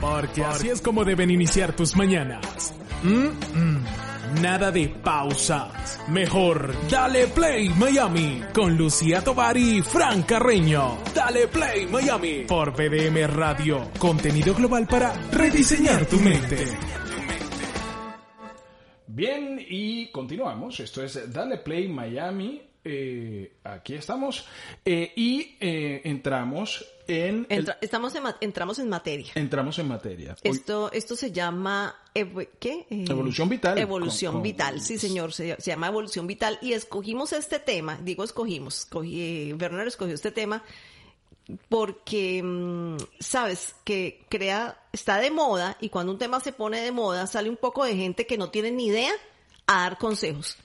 Porque así es como deben iniciar tus mañanas. Nada de pausas. Mejor, dale play Miami con Lucía Tovar y Fran Carreño. Dale play Miami por BDM Radio. Contenido global para rediseñar tu mente. Bien, y continuamos. Esto es Dale Play Miami. Eh, aquí estamos. Eh, y eh, entramos en. el- estamos en entramos en materia. entramos en materia. Esto, esto se llama ¿qué? Eh, Evolución vital. Evolución Con- con- vital, sí señor, se, se llama evolución vital y escogimos este tema, digo escogimos, escogí, eh, Bernard escogió este tema porque mm, sabes que crea está de moda y cuando un tema se pone de moda sale un poco de gente que no tiene ni idea a dar consejos.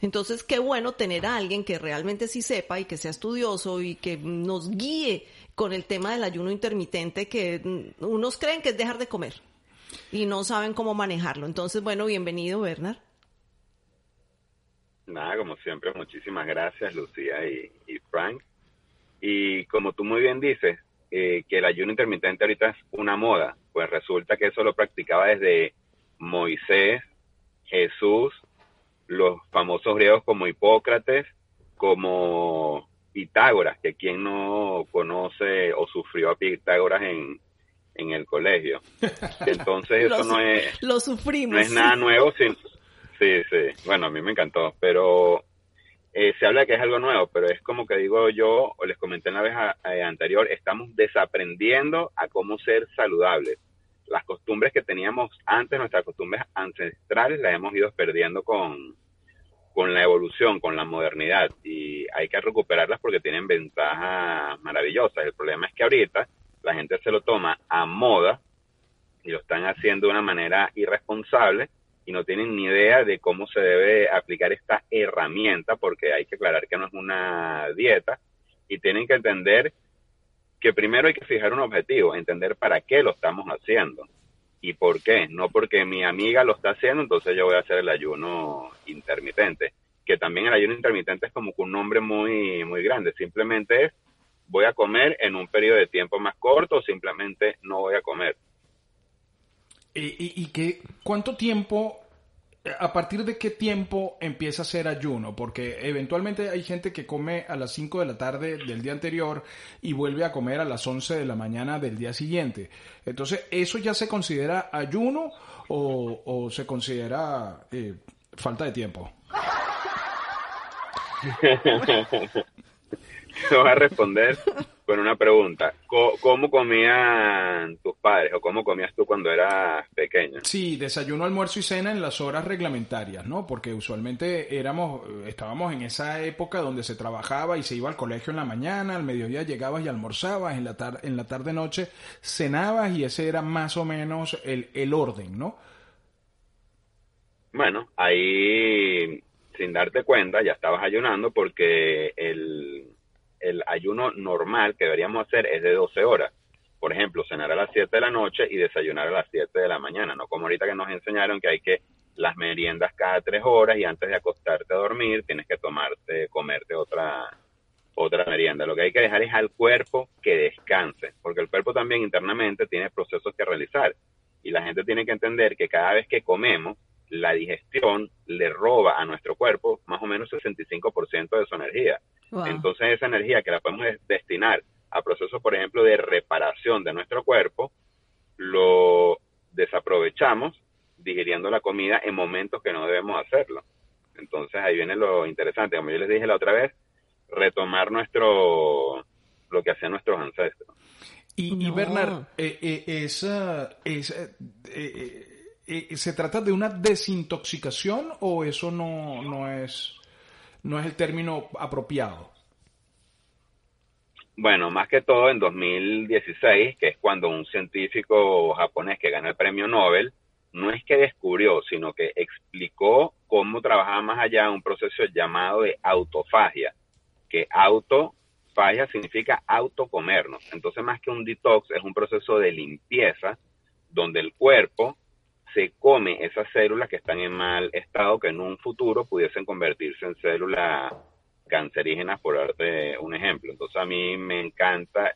Entonces, qué bueno tener a alguien que realmente sí sepa y que sea estudioso y que nos guíe con el tema del ayuno intermitente que unos creen que es dejar de comer y no saben cómo manejarlo. Entonces, bueno, bienvenido, Bernard. Nada, como siempre, muchísimas gracias, Lucía y, y Frank. Y como tú muy bien dices, eh, que el ayuno intermitente ahorita es una moda, pues resulta que eso lo practicaba desde Moisés, Jesús, los famosos griegos como Hipócrates, como Pitágoras, que quien no conoce o sufrió a Pitágoras en, en el colegio. Entonces eso no es Lo sufrimos. no es nada nuevo, sin- sí, sí, bueno, a mí me encantó, pero eh, se habla de que es algo nuevo, pero es como que digo yo, o les comenté en la vez a- eh, anterior, estamos desaprendiendo a cómo ser saludables. Las costumbres que teníamos antes, nuestras costumbres ancestrales, las hemos ido perdiendo con, con la evolución, con la modernidad, y hay que recuperarlas porque tienen ventajas maravillosas. El problema es que ahorita la gente se lo toma a moda y lo están haciendo de una manera irresponsable y no tienen ni idea de cómo se debe aplicar esta herramienta, porque hay que aclarar que no es una dieta, y tienen que entender que primero hay que fijar un objetivo, entender para qué lo estamos haciendo y por qué. No porque mi amiga lo está haciendo, entonces yo voy a hacer el ayuno intermitente. Que también el ayuno intermitente es como un nombre muy, muy grande. Simplemente es voy a comer en un periodo de tiempo más corto o simplemente no voy a comer. ¿Y, y, y qué, cuánto tiempo, a partir de qué tiempo empieza a ser ayuno? Porque eventualmente hay gente que come a las 5 de la tarde del día anterior y vuelve a comer a las 11 de la mañana del día siguiente. Entonces, ¿eso ya se considera ayuno o, se considera eh, falta de tiempo? Te voy a responder con una pregunta. ¿Cómo comían tus padres o cómo comías tú cuando eras pequeña? Sí, desayuno, almuerzo y cena en las horas reglamentarias, ¿no? Porque usualmente éramos, estábamos en esa época donde se trabajaba y se iba al colegio en la mañana, al mediodía llegabas y almorzabas, en la tarde, en la tarde noche cenabas y ese era más o menos el, el orden, ¿no? Bueno, ahí sin darte cuenta ya estabas ayunando porque el, el ayuno normal que deberíamos hacer es de 12 horas. Por ejemplo, cenar a las 7 de la noche y desayunar a las 7 de la mañana, no como ahorita que nos enseñaron que hay que las meriendas cada 3 horas y antes de acostarte a dormir tienes que tomarte, comerte otra otra merienda. Lo que hay que dejar es al cuerpo que descanse, porque el cuerpo también internamente tiene procesos que realizar y la gente tiene que entender que cada vez que comemos la digestión le roba a nuestro cuerpo más o menos 65% de su energía. Wow. Entonces esa energía que la podemos des- destinar a procesos, por ejemplo, de reparación de nuestro cuerpo, lo desaprovechamos digiriendo la comida en momentos que no debemos hacerlo. Entonces ahí viene lo interesante, como yo les dije la otra vez, retomar nuestro lo que hacían nuestros ancestros. Y, y No. Bernard, eh, eh, esa- esa- eh, eh, eh, ¿se trata de una desintoxicación o eso no, no, es, no es el término apropiado? Bueno, más que todo en 2016, que es cuando un científico japonés que gana el premio Nobel, no es que descubrió, sino que explicó cómo trabajaba más allá un proceso llamado de autofagia, que autofagia significa autocomernos. Entonces, más que un detox, es un proceso de limpieza donde el cuerpo se come esas células que están en mal estado, que en un futuro pudiesen convertirse en células cancerígenas, por darte un ejemplo. Entonces a mí me encanta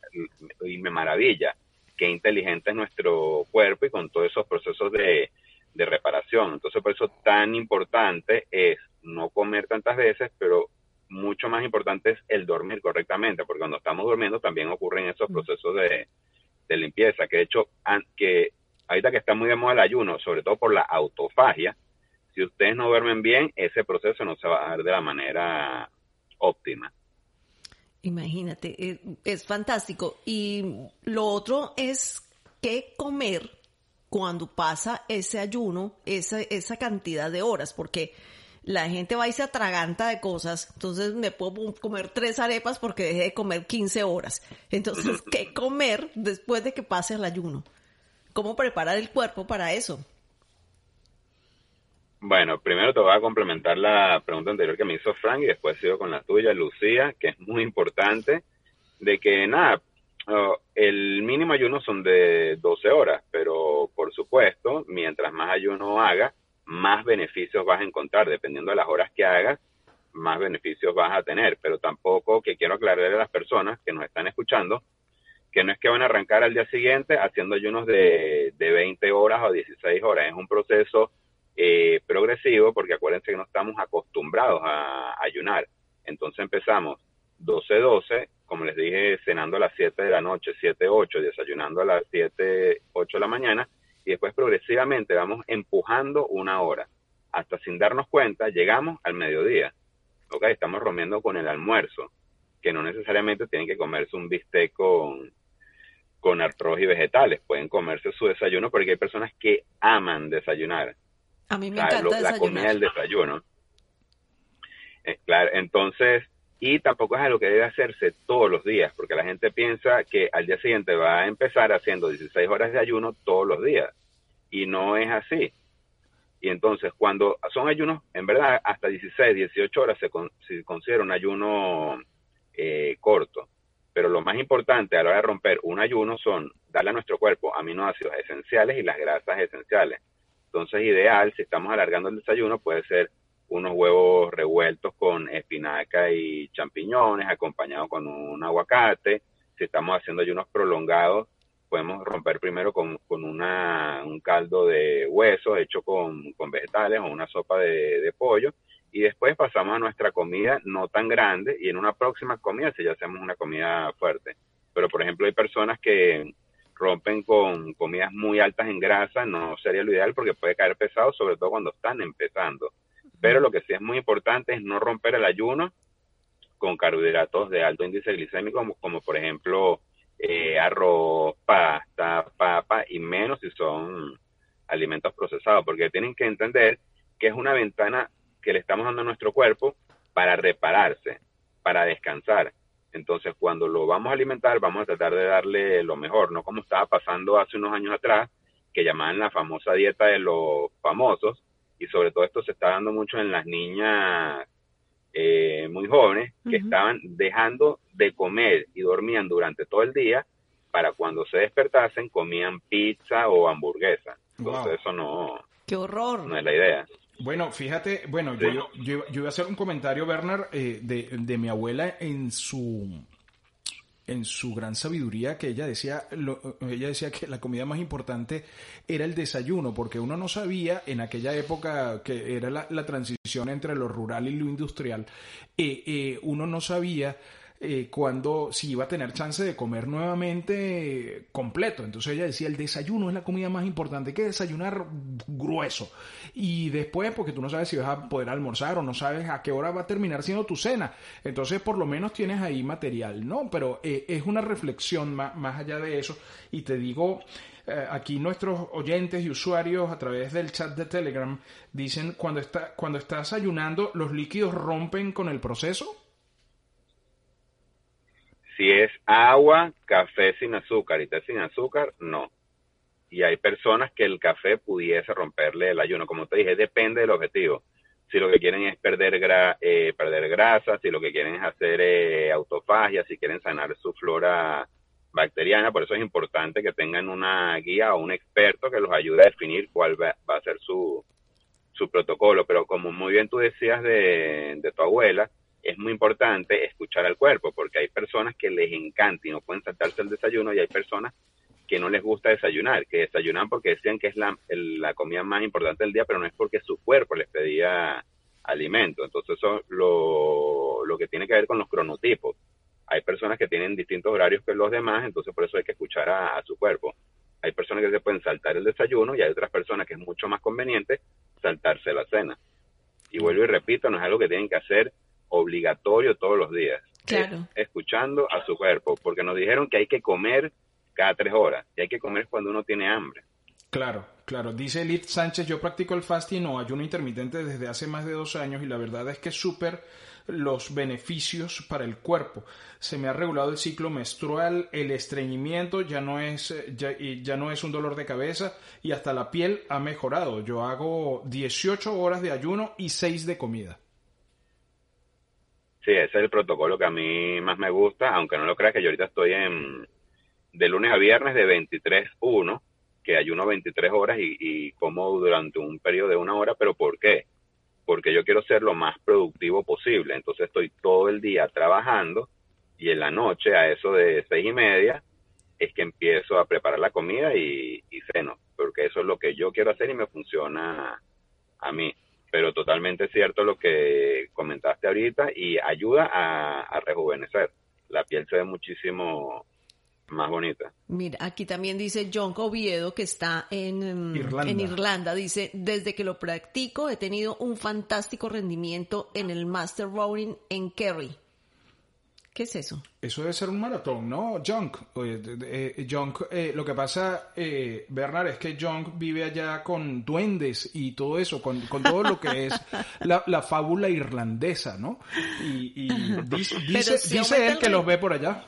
y me maravilla qué inteligente es nuestro cuerpo y con todos esos procesos de, de reparación. Entonces, por eso tan importante es no comer tantas veces, pero mucho más importante es el dormir correctamente, porque cuando estamos durmiendo también ocurren esos mm. procesos de, de limpieza, que de hecho, que ahorita que está muy de moda el ayuno, sobre todo por la autofagia, si ustedes no duermen bien, ese proceso no se va a dar de la manera óptima. Imagínate, es, fantástico. Y lo otro es qué comer cuando pasa ese ayuno, esa, esa cantidad de horas, porque la gente va y se atraganta de cosas, entonces me puedo comer tres arepas porque dejé de comer 15 horas. Entonces, ¿qué comer después de que pase el ayuno? ¿Cómo preparar el cuerpo para eso? Bueno, primero te voy a complementar la pregunta anterior que me hizo Frank y después sigo con la tuya, Lucía, que es muy importante, de que nada, el mínimo ayuno son de 12 horas, pero por supuesto, mientras más ayuno hagas, más beneficios vas a encontrar, dependiendo de las horas que hagas, más beneficios vas a tener, pero tampoco que quiero aclararle a las personas que nos están escuchando, que no es que van a arrancar al día siguiente haciendo ayunos de, de 20 horas o 16 horas, es un proceso eh, progresivo, porque acuérdense que no estamos acostumbrados a, ayunar. Entonces empezamos 12-12, como les dije, cenando a las 7 de la noche, 7-8, desayunando a las 7, 8 de la mañana, y después progresivamente vamos empujando una hora. Hasta sin darnos cuenta, llegamos al mediodía. ¿Ok? Estamos rompiendo con el almuerzo, que no necesariamente tienen que comerse un bistec con arroz y vegetales. Pueden comerse su desayuno porque hay personas que aman desayunar. A mí me encanta La comida del desayuno. Eh, claro, entonces, y tampoco es algo que debe hacerse todos los días, porque la gente piensa que al día siguiente va a empezar haciendo 16 horas de ayuno todos los días, y no es así. Y entonces, cuando son ayunos, en verdad, hasta 16, 18 horas se, considera un ayuno eh, corto. Pero lo más importante a la hora de romper un ayuno son darle a nuestro cuerpo aminoácidos esenciales y las grasas esenciales. Entonces, ideal, si estamos alargando el desayuno, puede ser unos huevos revueltos con espinaca y champiñones, acompañados con un aguacate. Si estamos haciendo ayunos prolongados, podemos romper primero con, una, un caldo de huesos hecho con, vegetales o una sopa de, de, pollo. Y después pasamos a nuestra comida no tan grande y en una próxima comida si ya hacemos una comida fuerte. Pero, por ejemplo, hay personas que rompen con comidas muy altas en grasa, no sería lo ideal porque puede caer pesado, sobre todo cuando están empezando. Pero lo que sí es muy importante es no romper el ayuno con carbohidratos de alto índice glicémico, como, por ejemplo eh, arroz, pasta, papa y menos si son alimentos procesados, porque tienen que entender que es una ventana que le estamos dando a nuestro cuerpo para repararse, para descansar. Entonces, cuando lo vamos a alimentar, vamos a tratar de darle lo mejor, no como estaba pasando hace unos años atrás, que llamaban la famosa dieta de los famosos, y sobre todo esto se está dando mucho en las niñas eh, muy jóvenes, que estaban dejando de comer y dormían durante todo el día, para cuando se despertasen comían pizza o hamburguesa. Entonces eso no... ¡Qué horror! No es la idea. Bueno, fíjate, bueno, yo, yo, yo, voy a hacer un comentario, Bernard, eh, de, de, mi abuela en su en su gran sabiduría que ella decía ella decía que la comida más importante era el desayuno porque uno no sabía en aquella época que era la, la transición entre lo rural y lo industrial eh, eh, uno no sabía eh, cuando si iba a tener chance de comer nuevamente completo. Entonces ella decía, el desayuno es la comida más importante, que desayunar grueso. Y después, porque tú no sabes si vas a poder almorzar o no sabes a qué hora va a terminar siendo tu cena. Entonces, por lo menos tienes ahí material, ¿no? Pero eh, es una reflexión más, más allá de eso. Y te digo, eh, aquí nuestros oyentes y usuarios a través del chat de Telegram dicen cuando está cuando estás ayunando los líquidos rompen con el proceso si es agua, café sin azúcar y té sin azúcar, no. Y hay personas que el café pudiese romperle el ayuno. Como te dije, depende del objetivo. Si lo que quieren es perder, eh, perder grasa, si lo que quieren es hacer eh, autofagia, si quieren sanar su flora bacteriana, por eso es importante que tengan una guía o un experto que los ayude a definir cuál va, a ser su, su protocolo. Pero como muy bien tú decías de, de tu abuela, es muy importante escuchar al cuerpo, porque hay personas que les encanta y no pueden saltarse el desayuno y hay personas que no les gusta desayunar, que desayunan porque decían que es la, la comida más importante del día, pero no es porque su cuerpo les pedía alimento. Entonces eso lo, lo que tiene que ver con los cronotipos. Hay personas que tienen distintos horarios que los demás, entonces por eso hay que escuchar a, su cuerpo. Hay personas que se pueden saltar el desayuno y hay otras personas que es mucho más conveniente saltarse la cena. Y vuelvo y repito, no es algo que tienen que hacer obligatorio todos los días. Claro. escuchando a su cuerpo, porque nos dijeron que hay que comer cada tres horas y hay que comer cuando uno tiene hambre. Claro, claro. Dice Elite Sánchez, yo practico el fasting o ayuno intermitente desde hace más de dos años y la verdad es que es súper los beneficios para el cuerpo. Se me ha regulado el ciclo menstrual, el estreñimiento ya no es ya, ya no es un dolor de cabeza y hasta la piel ha mejorado. Yo hago 18 horas de ayuno y 6 de comida. Sí, ese es el protocolo que a mí más me gusta, aunque no lo creas que yo ahorita estoy en de lunes a viernes de 23-1 que ayuno 23 horas y, como durante un periodo de una hora, pero ¿por qué? Porque yo quiero ser lo más productivo posible, entonces estoy todo el día trabajando y en la noche a eso de seis y media es que empiezo a preparar la comida y, ceno, porque eso es lo que yo quiero hacer y me funciona a mí. Pero totalmente cierto lo que comentaste ahorita y ayuda a, a rejuvenecer. La piel se ve muchísimo más bonita. Mira, aquí también dice John Oviedo, que está en Irlanda. en Irlanda. Dice, desde que lo practico he tenido un fantástico rendimiento en el Master Rowing en Kerry. ¿Qué es eso? Eso debe ser un maratón, ¿no? Junk. Eh, Junk, eh, lo que pasa, eh, Bernard, es que Junk vive allá con duendes y todo eso, con, todo lo que es la, fábula irlandesa, ¿no? Y, dice, dice él que los ve por allá.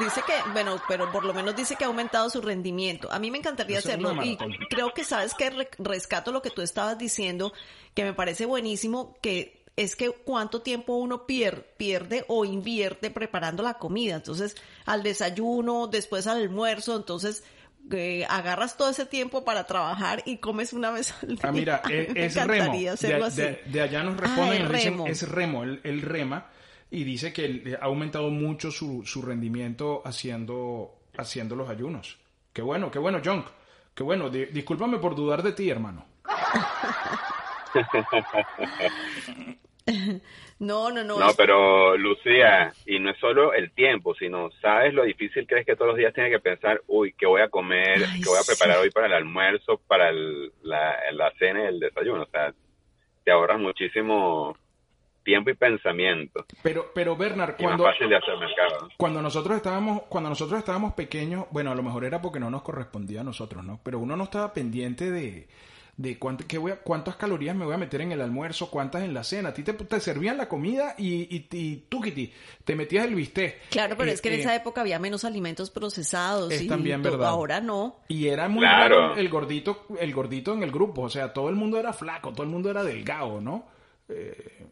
Dice que, bueno, pero por lo menos dice que ha aumentado su rendimiento. A mí me encantaría hacerlo y creo que sabes que rescato lo que tú estabas diciendo, que me parece buenísimo, que es que cuánto tiempo uno pierde o invierte preparando la comida. Entonces, al desayuno, después al almuerzo, entonces eh, agarras todo ese tiempo para trabajar y comes una vez al día. Ah, mira, es, remo. De, allá nos responden, es remo, el rema y dice que ha aumentado mucho su, su rendimiento haciendo, haciendo los ayunos. Qué bueno, qué bueno, John. Qué bueno. discúlpame por dudar de ti, hermano. No, no, no. No, pero Lucía, y no es solo el tiempo, sino sabes lo difícil que es que todos los días tienes que pensar, uy, ¿qué voy a comer? ¿Qué voy a preparar hoy para el almuerzo, para la, la cena y el desayuno? O sea, te ahorras muchísimo tiempo y pensamiento. Pero, pero Bernard, cuando, cuando nosotros estábamos, cuando nosotros estábamos pequeños, bueno, a lo mejor era porque no nos correspondía a nosotros, ¿no? Pero uno no estaba pendiente de, de cuánto, qué voy a, cuántas calorías me voy a meter en el almuerzo, cuántas en la cena. A ti te, te servían la comida y, y, y tú, Kitty, te metías el bistec. Claro, pero es que en esa época había menos alimentos procesados. Es también verdad. Ahora no. Y era muy claro. el gordito, el gordito en el grupo. O sea, todo el mundo era flaco, todo el mundo era delgado, ¿no? Eh,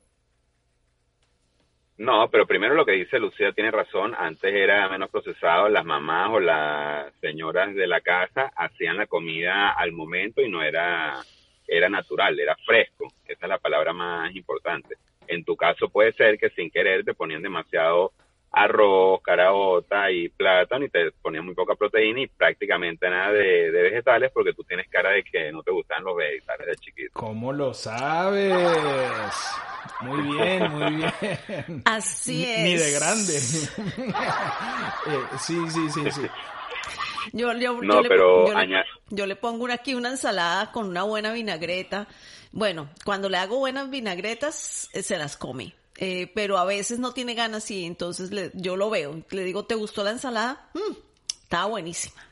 no, pero primero lo que dice Lucía tiene razón. Antes era menos procesado. Las mamás o las señoras de la casa hacían la comida al momento y no era, era natural, era fresco. Esa es la palabra más importante. En tu caso puede ser que sin querer te ponían demasiado arroz, caraota y plátano y te ponían muy poca proteína y prácticamente nada de, vegetales porque tú tienes cara de que no te gustan los vegetales de chiquito. ¿Cómo lo sabes? Muy bien, muy bien. Así es. Ni de grande. Eh, sí, sí, sí, sí. Yo, yo, no, pero le, yo, le, pongo aquí una ensalada con una buena vinagreta. Bueno, cuando le hago buenas vinagretas, eh, se las come. Eh, pero a veces no tiene ganas y entonces le, yo lo veo. Le digo, ¿te gustó la ensalada? Mm, estaba buenísima.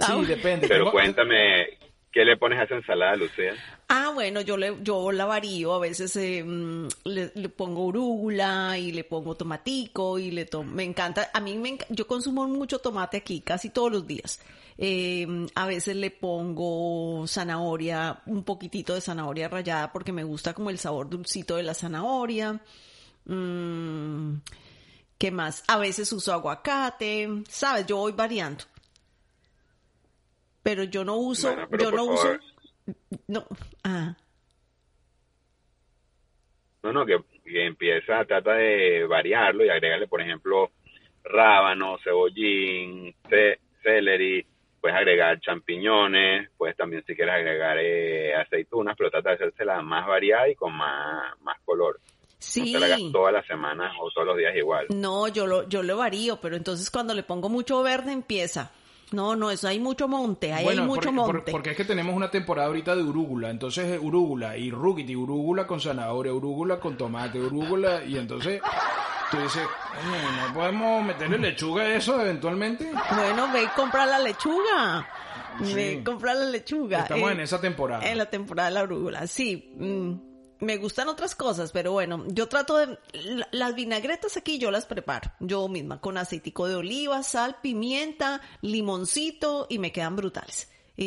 sí, depende. Pero cuéntame, ¿qué le pones a esa ensalada, Lucía? Ah, bueno, yo le, yo la varío, a veces eh, mm, le, pongo urúgula y le pongo tomatico y le tomo, me encanta, a mí me yo consumo mucho tomate aquí, casi todos los días. Eh, a veces le pongo zanahoria, un poquitito de zanahoria rallada porque me gusta como el sabor dulcito de la zanahoria. Mm, ¿Qué más? A veces uso aguacate, ¿sabes? Yo voy variando. Pero yo no uso, yo no uso, no, ah. No, no, que, empieza, trata de variarlo y agregarle, por ejemplo, rábano, cebollín, celery, puedes agregar champiñones, puedes también si quieres agregar eh, aceitunas, pero trata de hacérsela más variada y con más, más color. Sí. No te la hagas todas las semanas o todos los días igual. No, yo lo, yo lo varío, pero entonces cuando le pongo mucho verde empieza. No, no, eso hay mucho monte, ahí hay mucho monte. porque es que tenemos una temporada ahorita de urúgula, entonces eh, urúgula y rúgiti, urúgula con zanahoria, urúgula con tomate, urúgula, y entonces tú dices, "Coño, no podemos meterle lechuga a eso eventualmente. Bueno, ve y compra la lechuga. Sí. Ve y compra la lechuga. Estamos Eh, en esa temporada. En la temporada de la arúgula, sí. mm, me gustan otras cosas, pero bueno, yo trato de... la- Las vinagretas aquí yo las preparo yo misma, con aceitico de oliva, sal, pimienta, limoncito y me quedan brutales. Y,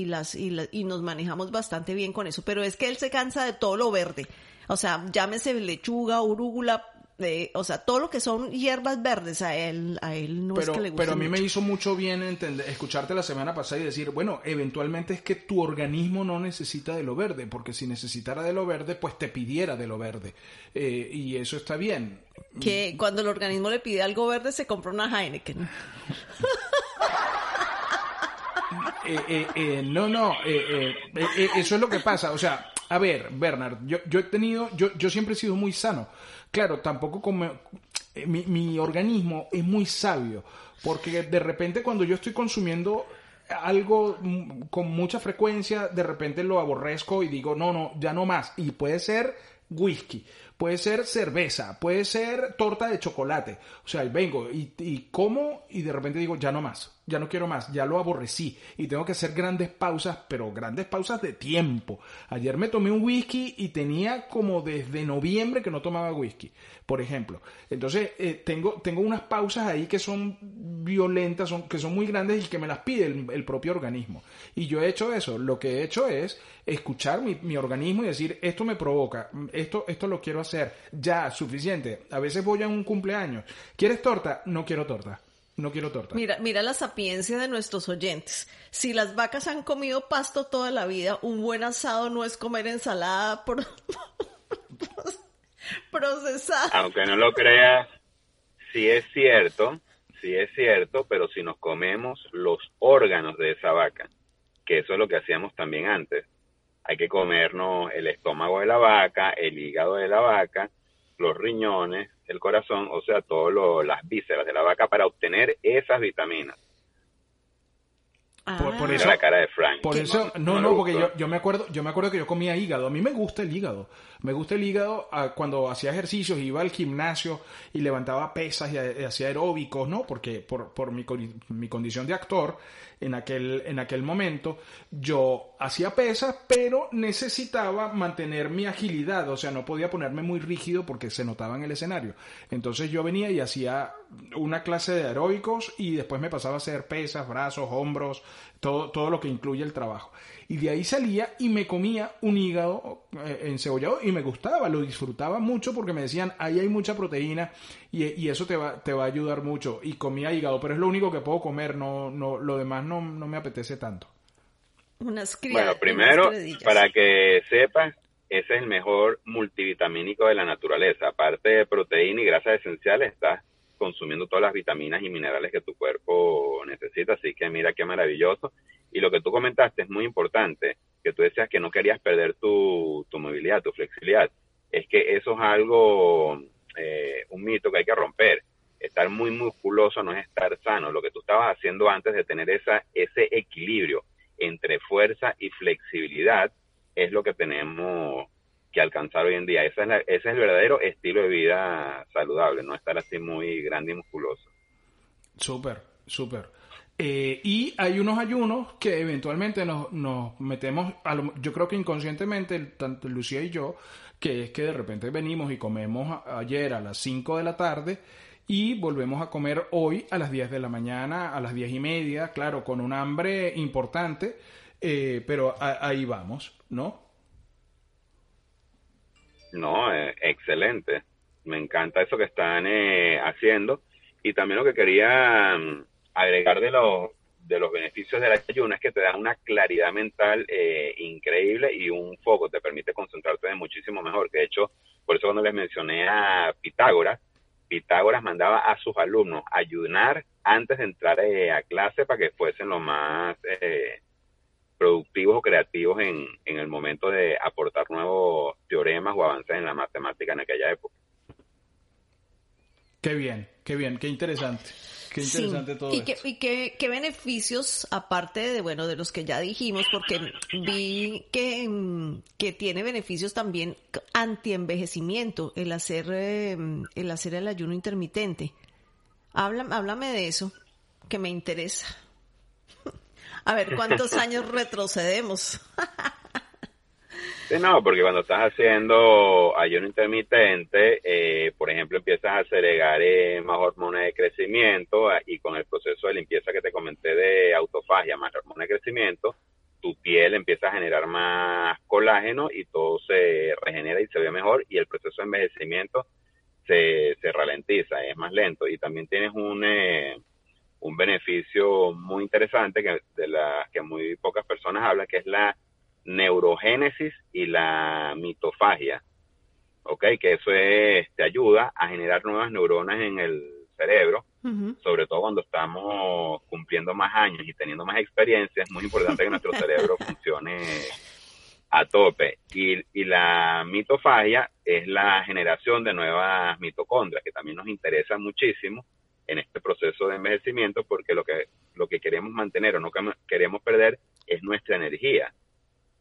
y las, y, la- y nos manejamos bastante bien con eso, pero es que él se cansa de todo lo verde. O sea, llámese lechuga, urúgula, eh, o sea, todo lo que son hierbas verdes a él, a él no es que le guste pero a mí me hizo mucho bien entender, escucharte la semana pasada y decir, bueno, eventualmente es que tu organismo no necesita de lo verde, porque si necesitara de lo verde, pues te pidiera de lo verde. Eh, y eso está bien. que cuando el organismo le pide algo verde se compra una Heineken. Eh, eh, eh, no, no, eh, eso es lo que pasa. O sea, a ver, Bernard, yo, yo he tenido, yo, yo siempre he sido muy sano. Claro, tampoco como eh, mi, mi organismo es muy sabio, porque de repente cuando yo estoy consumiendo algo mm, con mucha frecuencia, de repente lo aborrezco y digo, no, no, ya no más. Y puede ser whisky, puede ser cerveza, puede ser torta de chocolate. O sea, vengo y, y como y de repente digo, ya no más, ya no quiero más, ya lo aborrecí. Y tengo que hacer grandes pausas, pero grandes pausas de tiempo. Ayer me tomé un whisky y tenía como desde noviembre que no tomaba whisky, por ejemplo. Entonces, eh, tengo, tengo unas pausas ahí que son violentas, son, que son muy grandes y que me las pide el, el propio organismo. Y yo he hecho eso. Lo que he hecho es escuchar mi, mi organismo y decir, esto me provoca, esto, esto lo quiero hacer, ya, suficiente. A veces voy a un cumpleaños. ¿Quieres torta? No quiero torta. No quiero torta. Mira, mira la sapiencia de nuestros oyentes. Si las vacas han comido pasto toda la vida, un buen asado no es comer ensalada por... procesada. Aunque no lo creas, sí es cierto, sí es cierto, pero si nos comemos los órganos de esa vaca, que eso es lo que hacíamos también antes, hay que comernos el estómago de la vaca, el hígado de la vaca, los riñones, el corazón, o sea, todas las vísceras de la vaca para obtener esas vitaminas. Por- por Ah, eso- la cara de Frank. Por eso, no, le no, porque yo, yo me acuerdo, yo me acuerdo que yo comía hígado. A mí me gusta el hígado. Me gusta el hígado ah, cuando hacía ejercicios, iba al gimnasio y levantaba pesas y, y hacía aeróbicos, ¿no? Porque por, por mi, mi condición de actor, en aquel, en aquel momento, yo hacía pesas, pero necesitaba mantener mi agilidad. O sea, no podía ponerme muy rígido porque se notaba en el escenario. Entonces yo venía y hacía una clase de aeróbicos y después me pasaba a hacer pesas, brazos, hombros, todo, todo lo que incluye el trabajo. Y de ahí salía y me comía un hígado eh, encebollado y me gustaba, lo disfrutaba mucho porque me decían, ahí hay mucha proteína y, y eso te va, te va a ayudar mucho. Y comía hígado, pero es lo único que puedo comer, no, no, lo demás no, no me apetece tanto. unas Bueno, primero, para que sepas, ese es el mejor multivitamínico de la naturaleza. Aparte de proteína y grasas esenciales, estás consumiendo todas las vitaminas y minerales que tu cuerpo necesita. Así que mira qué maravilloso. Y lo que tú comentaste es muy importante, que tú decías que no querías perder tu, movilidad, tu flexibilidad. Es que eso es algo, eh, un mito que hay que romper. Estar muy musculoso no es estar sano. Lo que tú estabas haciendo antes de tener esa, ese equilibrio entre fuerza y flexibilidad es lo que tenemos que alcanzar hoy en día. Ese es, la- ese es el verdadero estilo de vida saludable, no estar así muy grande y musculoso. Súper, súper. Eh, y hay unos ayunos que eventualmente nos, nos metemos, a lo- yo creo que inconscientemente, tanto Lucía y yo, que es que de repente venimos y comemos ayer a las 5 de la tarde y volvemos a comer hoy a las 10 de la mañana, a las 10 y media, claro, con un hambre importante, eh, pero ahí vamos, ¿no? No, eh, excelente. Me encanta eso que están eh, haciendo. Y también lo que quería mm, agregar de los, de los beneficios del ayuno es que te da una claridad mental eh, increíble y un foco, te permite concentrarte de muchísimo mejor. Que de hecho, por eso cuando les mencioné a Pitágoras, Pitágoras mandaba a sus alumnos ayunar antes de entrar eh, a clase para que fuesen lo más eh, productivos o creativos en, en el momento de aportar nuevos teoremas o avances en la matemática en aquella época. Qué bien, qué bien, qué interesante. Qué interesante todo ¿Y, esto. qué, y qué, qué beneficios, aparte de, bueno, de los que ya dijimos, porque vi que, que tiene beneficios también anti-envejecimiento el hacer, eh, el hacer el ayuno intermitente. Habla, háblame de eso, que me interesa. A ver, ¿cuántos años retrocedemos? Sí, no, porque cuando estás haciendo ayuno intermitente, eh, por ejemplo, empiezas a segregar eh, más hormonas de crecimiento ah, y con el proceso de limpieza que te comenté de autofagia más hormona de crecimiento, tu piel empieza a generar más colágeno y todo se regenera y se ve mejor y el proceso de envejecimiento se, se ralentiza, es más lento y también tienes un, eh, un beneficio muy interesante que de la que muy pocas personas hablan, que es la neurogénesis y la mitofagia. ¿Ok? Que eso es, te ayuda a generar nuevas neuronas en el cerebro, sobre todo cuando estamos cumpliendo más años y teniendo más experiencia. Es muy importante que nuestro cerebro funcione a tope. Y, y la mitofagia es la generación de nuevas mitocondrias, que también nos interesa muchísimo en este proceso de envejecimiento, porque lo que, lo que queremos mantener o no que- queremos perder es nuestra energía.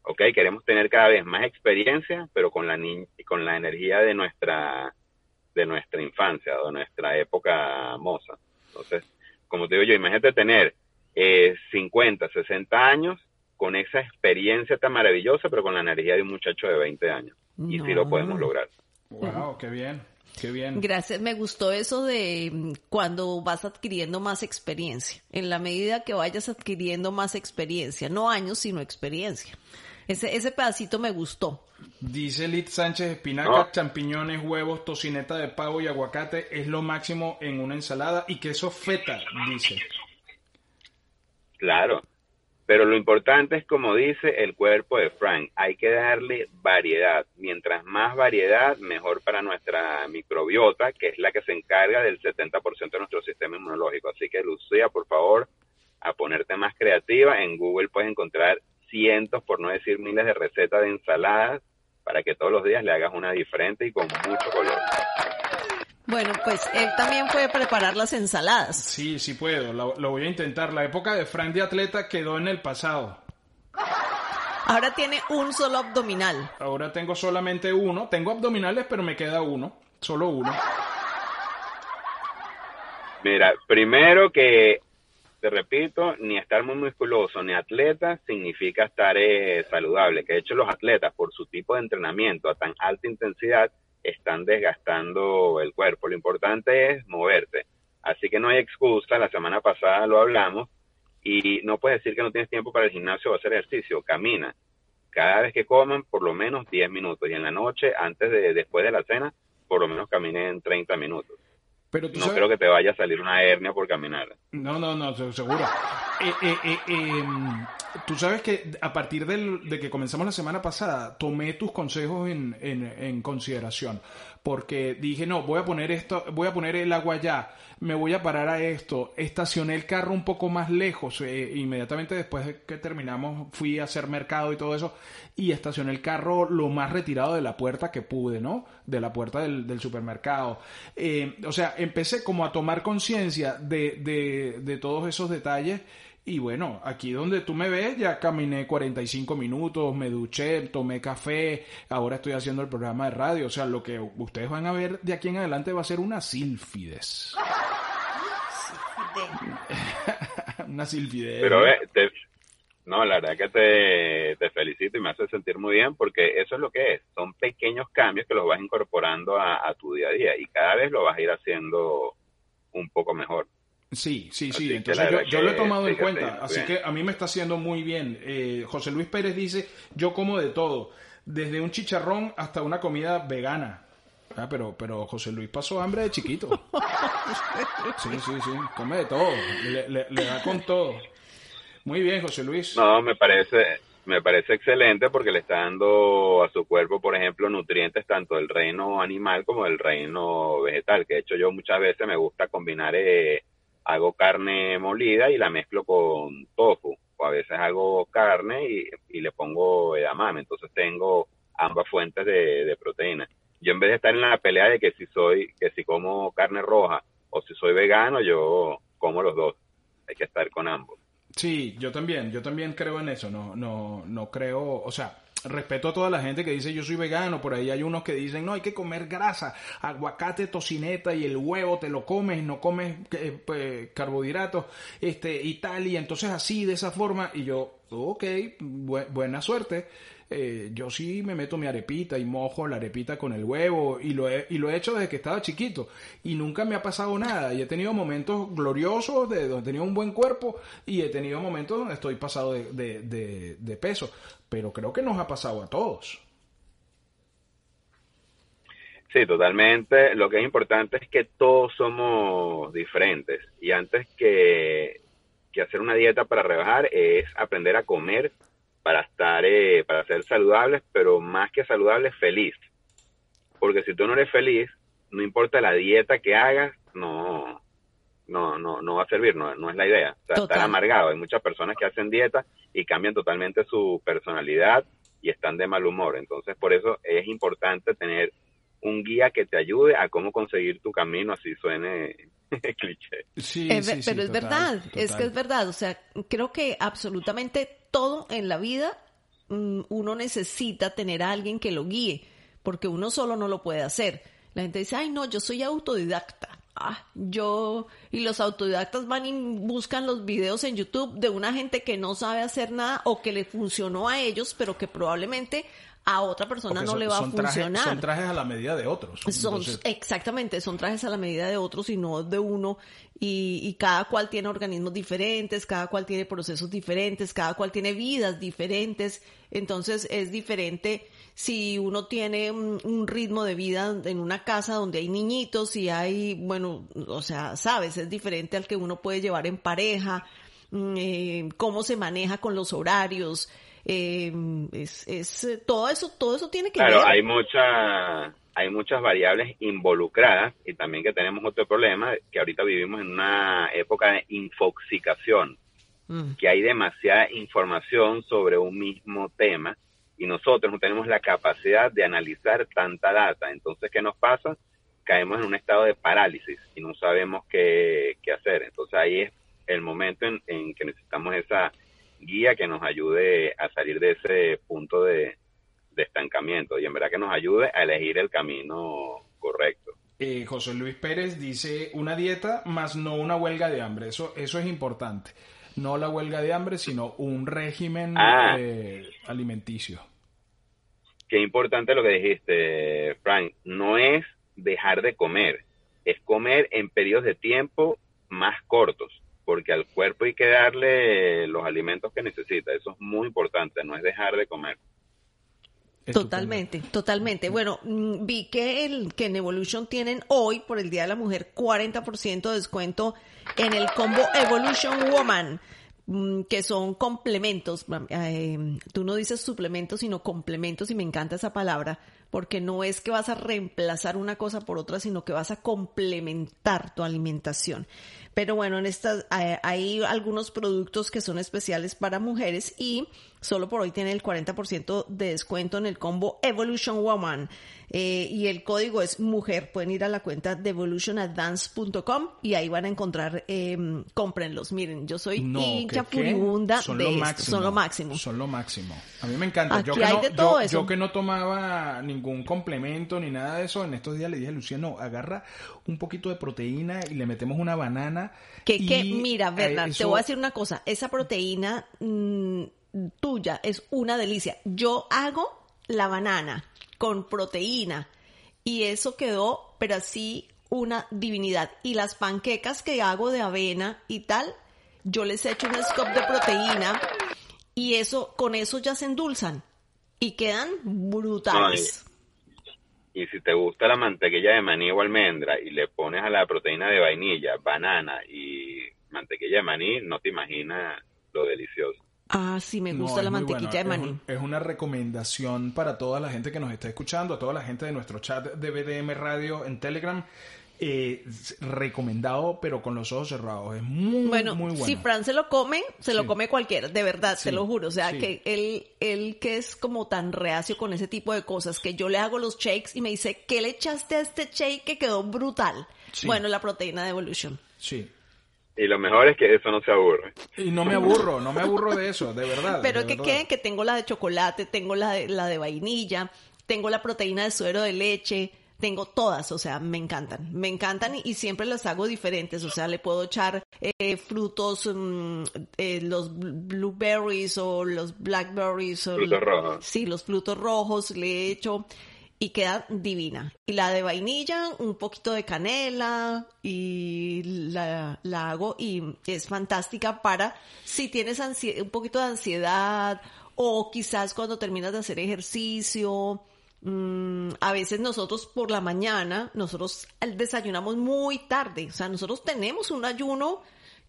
¿ok? Queremos tener cada vez más experiencia, pero con la ni- con la energía de nuestra de nuestra infancia, de nuestra época moza. Entonces, como te digo yo, imagínate tener eh, 50, 60 años con esa experiencia tan maravillosa, pero con la energía de un muchacho de 20 años. Y sí lo podemos lograr. Wow, qué bien, qué bien. Gracias, me gustó eso de mm, cuando vas adquiriendo más experiencia, en la medida que vayas adquiriendo más experiencia, no años, sino experiencia. Ese, ese pedacito me gustó. Dice Lid Sánchez, espinaca, No. champiñones, huevos, tocineta de pavo y aguacate es lo máximo en una ensalada y queso feta, dice. Claro. Pero lo importante es, como dice el cuerpo de Frank, hay que darle variedad. Mientras más variedad, mejor para nuestra microbiota, que es la que se encarga del 70% de nuestro sistema inmunológico. Así que, Lucía, por favor, a ponerte más creativa. En Google puedes encontrar cientos, por no decir miles, de recetas de ensaladas para que todos los días le hagas una diferente y con mucho color. Bueno, pues él también puede preparar las ensaladas. Sí, sí puedo, lo, lo voy a intentar. La época de Frank de atleta quedó en el pasado. Ahora tiene un solo abdominal. Ahora tengo solamente uno. Tengo abdominales, pero me queda uno. Solo uno. Mira, primero que, te repito, ni estar muy musculoso ni atleta significa estar eh, saludable. Que de hecho los atletas, por su tipo de entrenamiento a tan alta intensidad, están desgastando el cuerpo. Lo importante es moverte. Así que no hay excusa. La semana pasada lo hablamos y no puedes decir que no tienes tiempo para el gimnasio o hacer ejercicio. Camina. Cada vez que coman, por lo menos 10 minutos. Y en la noche, antes de, después de la cena, por lo menos caminen 30 minutos. Pero tú No sabes... creo que te vaya a salir una hernia por caminar. No, no, no, se- seguro. Eh, eh, eh, eh, tú sabes que a partir del- de que comenzamos la semana pasada, tomé tus consejos en, en- en consideración. Porque dije, no, voy a poner esto, voy a poner el agua allá, me voy a parar a esto, estacioné el carro un poco más lejos, eh, inmediatamente después de que terminamos fui a hacer mercado y todo eso, y estacioné el carro lo más retirado de la puerta que pude, ¿no? De la puerta del, del supermercado. Eh, o sea, empecé como a tomar conciencia de, de, de todos esos detalles. Y bueno, aquí donde tú me ves, ya caminé 45 minutos, me duché, tomé café, ahora estoy haciendo el programa de radio. O sea, lo que ustedes van a ver de aquí en adelante va a ser una sílfides. una sílfides. Pero ve, te- no, la verdad que te, te felicito y me hace sentir muy bien porque eso es lo que es. Son pequeños cambios que los vas incorporando a, a tu día a día y cada vez lo vas a ir haciendo un poco mejor. Sí, sí, sí. Entonces yo, lo he tomado en cuenta. Así bien. que a mí me está haciendo muy bien. Eh, José Luis Pérez dice, yo como de todo, desde un chicharrón hasta una comida vegana. Ah, pero, pero José Luis pasó hambre de chiquito. Sí, sí, sí. Come de todo. Le, le- le da con todo. Muy bien, José Luis. No, me parece, me parece excelente porque le está dando a su cuerpo, por ejemplo, nutrientes tanto del reino animal como del reino vegetal. Que de hecho yo muchas veces me gusta combinar eh, hago carne molida y la mezclo con tofu. O a veces hago carne y, y le pongo edamame. Entonces tengo ambas fuentes de, de proteína. Yo en vez de estar en la pelea de que si soy, que si como carne roja o si soy vegano, yo como los dos. Hay que estar con ambos. Sí, yo también, yo también creo en eso, no, no, no creo, o sea, respeto a toda la gente que dice yo soy vegano, por ahí hay unos que dicen no hay que comer grasa, aguacate, tocineta y el huevo te lo comes, no comes pues, carbohidratos, este y tal y entonces así de esa forma y yo, ok, buena suerte, eh, yo sí me meto mi arepita y mojo la arepita con el huevo y lo, he, y lo he hecho desde que estaba chiquito y nunca me ha pasado nada y he tenido momentos gloriosos de donde tenía un buen cuerpo y he tenido momentos donde estoy pasado de, de peso, pero creo que nos ha pasado a todos. Sí, totalmente. Lo que es importante es que todos somos diferentes y antes que, que hacer una dieta para rebajar es aprender a comer para estar, eh, para ser saludables, pero más que saludables, feliz. Porque si tú no eres feliz, no importa la dieta que hagas, no, no, no, no va a servir, no, no es la idea. O sea, estar amargado. Hay muchas personas que hacen dieta y cambian totalmente su personalidad y están de mal humor. Entonces, por eso es importante tener un guía que te ayude a cómo conseguir tu camino, así suene cliché. Sí, pero es verdad, es que es verdad. O sea, creo que absolutamente todo en la vida mm, uno necesita tener a alguien que lo guíe, porque uno solo no lo puede hacer. La gente dice, ay, no, yo soy autodidacta. Ah, yo y los autodidactas van y buscan los videos en YouTube de una gente que no sabe hacer nada o que le funcionó a ellos, pero que probablemente a otra persona no le va a funcionar. son trajes a la medida de otros. Son, exactamente, son trajes a la medida de otros y no de uno. Y, y, cada cual tiene organismos diferentes, cada cual tiene procesos diferentes, cada cual tiene vidas diferentes. Entonces es diferente si uno tiene un, ritmo de vida en una casa donde hay niñitos y hay, bueno, o sea, sabes, es diferente al que uno puede llevar en pareja, mm, eh, cómo se maneja con los horarios. Eh, es, es, eh, todo eso, todo eso tiene que ver. Claro, hay mucha, hay muchas variables involucradas y también que tenemos otro problema, que ahorita vivimos en una época de infoxicación, mm. que hay demasiada información sobre un mismo tema y nosotros no tenemos la capacidad de analizar tanta data. Entonces, ¿qué nos pasa? Caemos en un estado de parálisis y no sabemos qué, qué hacer. Entonces ahí es el momento en, en que necesitamos esa guía que nos ayude a salir de ese punto de, estancamiento y en verdad que nos ayude a elegir el camino correcto. Eh, José Luis Pérez dice una dieta más no una huelga de hambre. Eso, eso es importante. No la huelga de hambre, sino un régimen ah. eh, alimenticio. Qué importante lo que dijiste, Frank. No es dejar de comer, es comer en periodos de tiempo más cortos porque al cuerpo hay que darle los alimentos que necesita. Eso es muy importante, no es dejar de comer. Totalmente, totalmente. Bueno, mm, vi que, el, que en Evolution tienen hoy, por el Día de la Mujer, 40% de descuento en el combo Evolution Woman, mm, que son complementos. Eh, tú no dices suplementos, sino complementos, y me encanta esa palabra, porque no es que vas a reemplazar una cosa por otra, sino que vas a complementar tu alimentación. Pero bueno, en estas hay algunos productos que son especiales para mujeres y solo por hoy tiene el 40% de descuento en el combo Evolution Woman. Eh, y el código es mujer. Pueden ir a la cuenta de evolutionadvance.com y ahí van a encontrar, eh, cómprenlos. Miren, yo soy hincha furibunda son de lo máximo, Son lo máximo. Son lo máximo. A mí me encanta. yo, que no, yo, que no tomaba ningún complemento ni nada de eso, en estos días le dije a Luciano, agarra un poquito de proteína y le metemos una banana. Que, que mira, verdad, te voy a decir una cosa. Esa proteína mm, tuya es una delicia. Yo hago la banana con proteína y eso quedó, pero así una divinidad. Y las panquecas que hago de avena y tal, yo les echo un scoop de proteína y eso, con eso ya se endulzan y quedan brutales. Y, si te gusta la mantequilla de maní o almendra y le pones a la proteína de vainilla, banana y mantequilla de maní, no te imaginas lo delicioso. Ah, sí, me gusta la mantequilla de maní. Es, una recomendación para toda la gente que nos está escuchando, a toda la gente de nuestro chat de BDM Radio en Telegram. Eh, recomendado, pero con los ojos cerrados. Es muy, bueno, muy bueno. si Fran se lo come, se lo Sí. come cualquiera, de verdad, Sí, te lo juro. O sea, sí. que él, él que es como tan reacio con ese tipo de cosas, que yo le hago los shakes y me dice, ¿qué le echaste a este shake que quedó brutal? Sí. Bueno, la proteína de Evolution. Sí. Y lo mejor es que eso no se aburre. Y no me aburro, no me aburro de eso, de verdad. Pero de que verdad. quede que tengo la de chocolate, tengo la de, la de vainilla, tengo la proteína de suero de leche, tengo todas, o sea, me encantan, me encantan y, y siempre las hago diferentes, o sea, le puedo echar eh, frutos, mm, eh, los bl- blueberries o los blackberries. O Frutos rojos. Sí, los frutos rojos le echo y queda divina. Y la de vainilla, un poquito de canela y la, la hago y es fantástica para si tienes un poquito de ansiedad o quizás cuando terminas de hacer ejercicio. Mm, a veces nosotros por la mañana, nosotros desayunamos muy tarde, o sea, nosotros tenemos un ayuno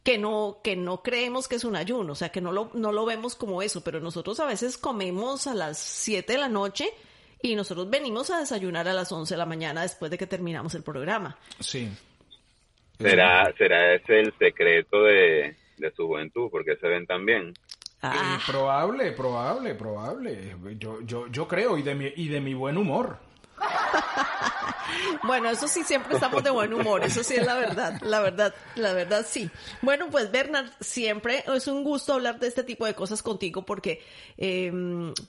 que no, que no creemos que es un ayuno, o sea, que no lo, no lo vemos como eso, pero nosotros a veces comemos a las 7 de la noche y nosotros venimos a desayunar a las 11 de la mañana después de que terminamos el programa. Sí. ¿Será, será ese el secreto de, de su juventud? porque se ven tan bien? Ah, Eh, probable, probable, probable. Yo, yo, yo creo, y de mi, y de mi buen humor. Bueno, eso sí, siempre estamos de buen humor, eso sí es la verdad, la verdad, la verdad sí. Bueno, pues Bernard, siempre es un gusto hablar de este tipo de cosas contigo porque, eh,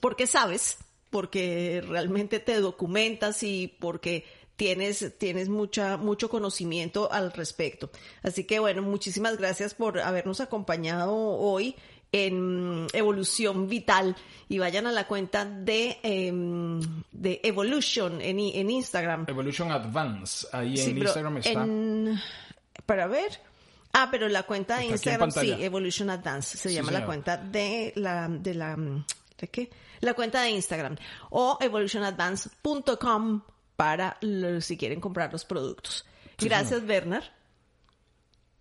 porque sabes, porque realmente te documentas y porque tienes, tienes mucha, mucho conocimiento al respecto. Así que bueno, muchísimas gracias por habernos acompañado hoy en Evolución Vital y vayan a la cuenta de, em, de Evolution en, en Instagram. Evolution Advance, ahí Sí, en Instagram está. en- para ver. Ah, pero la cuenta de Está Instagram, sí. Evolution Advance, se Sí, llama la cuenta de la, de la, ¿de qué? La cuenta de Instagram. O evolutionadvance.com para si quieren comprar los productos. Gracias, Bernard.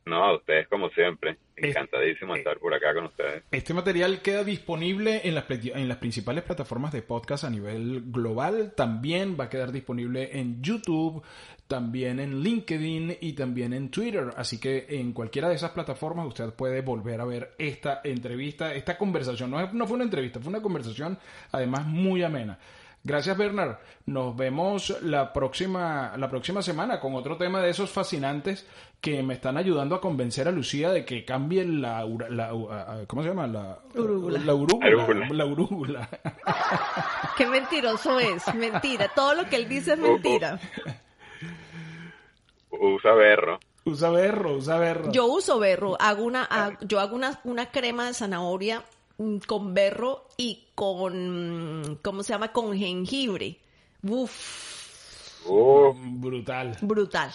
No, a ustedes como siempre. Encantadísimo de estar por acá con ustedes. Este material queda disponible en las, pla- en las principales plataformas de podcast a nivel global. También va a quedar disponible en YouTube, también en LinkedIn y también en Twitter. Así que en cualquiera de esas plataformas usted puede volver a ver esta entrevista, esta conversación. No, no fue una entrevista, fue una conversación además muy amena. Gracias Bernard. Nos vemos la próxima, la próxima semana con otro tema de esos fascinantes que me están ayudando a convencer a Lucía de que cambie la, la- ¿cómo se llama? La Urúgula. La urúgula. La urúgula. Qué mentiroso es, mentira. Todo lo que él dice es mentira. Usa berro. usa berro, usa berro. Yo uso berro, hago una, yo hago una, una crema de zanahoria con berro y con, ¿cómo se llama? Con jengibre. Uf, Uf, Brutal. brutal.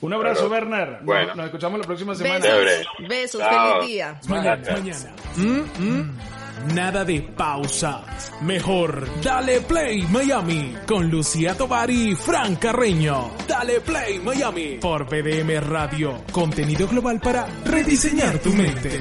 Un abrazo. Bernard. Nos- Bueno. Nos, escuchamos la próxima semana. Besos, besos, Chao. feliz día. Mañana. Mm, mm. Nada de pausas. Mejor, dale play Miami con Lucía Tovar y Fran Carreño. Dale play Miami por BDM Radio. Contenido global para rediseñar tu mente.